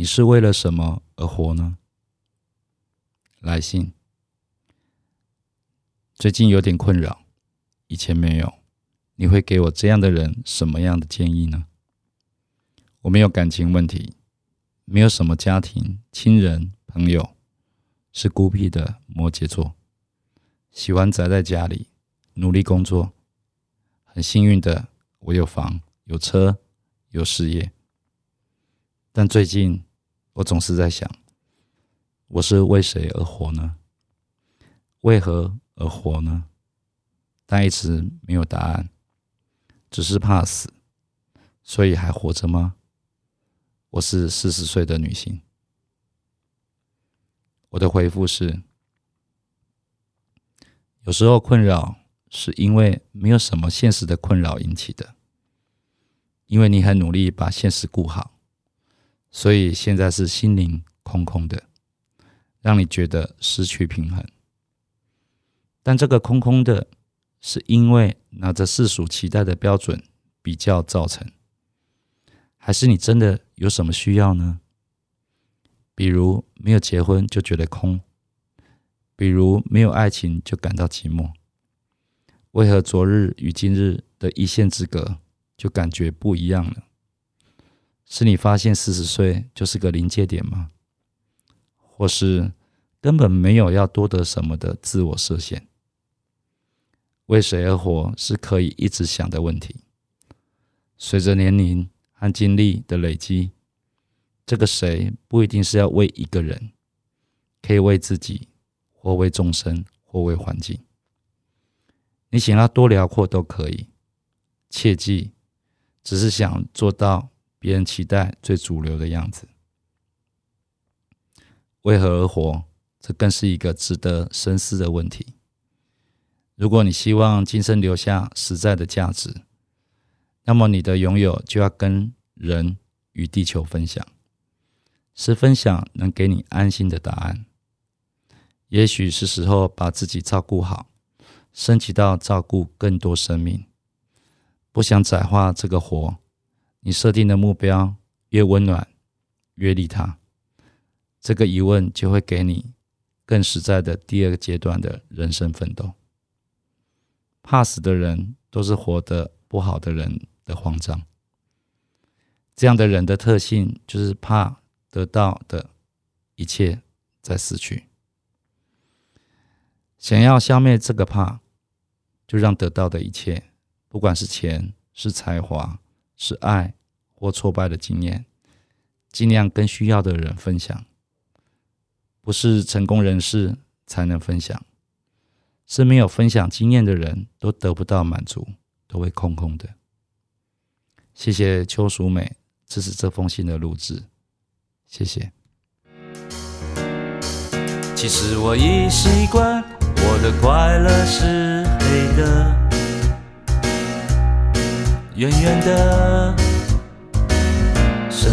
你是为了什么而活呢？来信，最近有点困扰，以前没有。你会给我这样的人什么样的建议呢？我没有感情问题，没有什么家庭、亲人、朋友，是孤僻的摩羯座，喜欢宅在家里，努力工作。很幸运的，我有房、有车、有事业。但最近，我总是在想，我是为谁而活呢？为何而活呢？但一直没有答案。只是怕死，所以还活着吗？我是四十岁的女性。我的回复是：有时候困扰是因为没有什么现实的困扰引起的，因为你很努力把现实顾好，所以现在是心灵空空的，让你觉得失去平衡。但这个空空的。是因为拿着世俗期待的标准比较造成，还是你真的有什么需要呢？比如没有结婚就觉得空，比如没有爱情就感到寂寞。为何昨日与今日的一线之隔就感觉不一样了？是你发现四十岁就是个临界点吗？或是根本没有要多得什么的自我设限？为谁而活是可以一直想的问题。随着年龄和经历的累积，这个谁不一定是要为一个人，可以为自己，或为众生，或为环境。你想要多辽阔都可以，切记，只是想做到别人期待最主流的样子。为何而活，这更是一个值得深思的问题。如果你希望今生留下实在的价值，那么你的拥有就要跟人与地球分享，是分享能给你安心的答案。也许是时候把自己照顾好，升级到照顾更多生命。不想窄化这个活，你设定的目标越温暖，越利他。这个疑问就会给你更实在的第二个阶段的人生奋斗。怕死的人都是活得不好的人的慌张。这样的人的特性就是怕得到的一切在死去。想要消灭这个怕，就让得到的一切，不管是钱、是才华、是爱或挫败的经验，尽量跟需要的人分享。不是成功人士才能分享。是没有分享经验的人都得不到满足，都会空空的。谢谢邱淑美支持这封信的录制，谢谢。其实我已习惯，我的快乐是黑的，圆圆的，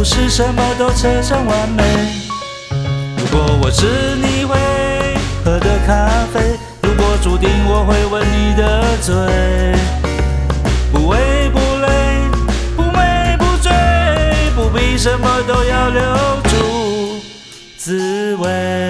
不是什么都扯上完美。如果我是你会喝的咖啡。如果注定我会吻你的嘴，不为不累，不美不醉，不必什么都要留住滋味。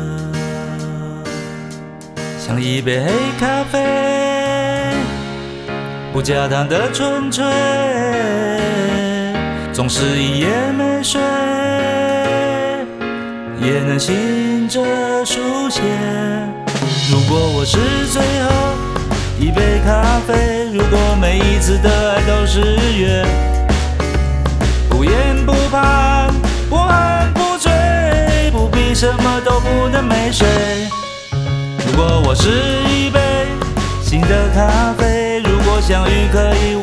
像一杯黑咖啡，不加糖的纯粹，总是一夜没睡，也能醒着书写。如果我是最后一杯咖啡，如果每一次的爱都是约，不言不怕，不喝不醉，不必什么都不能没睡。如果我是一杯新的咖啡，如果相遇可以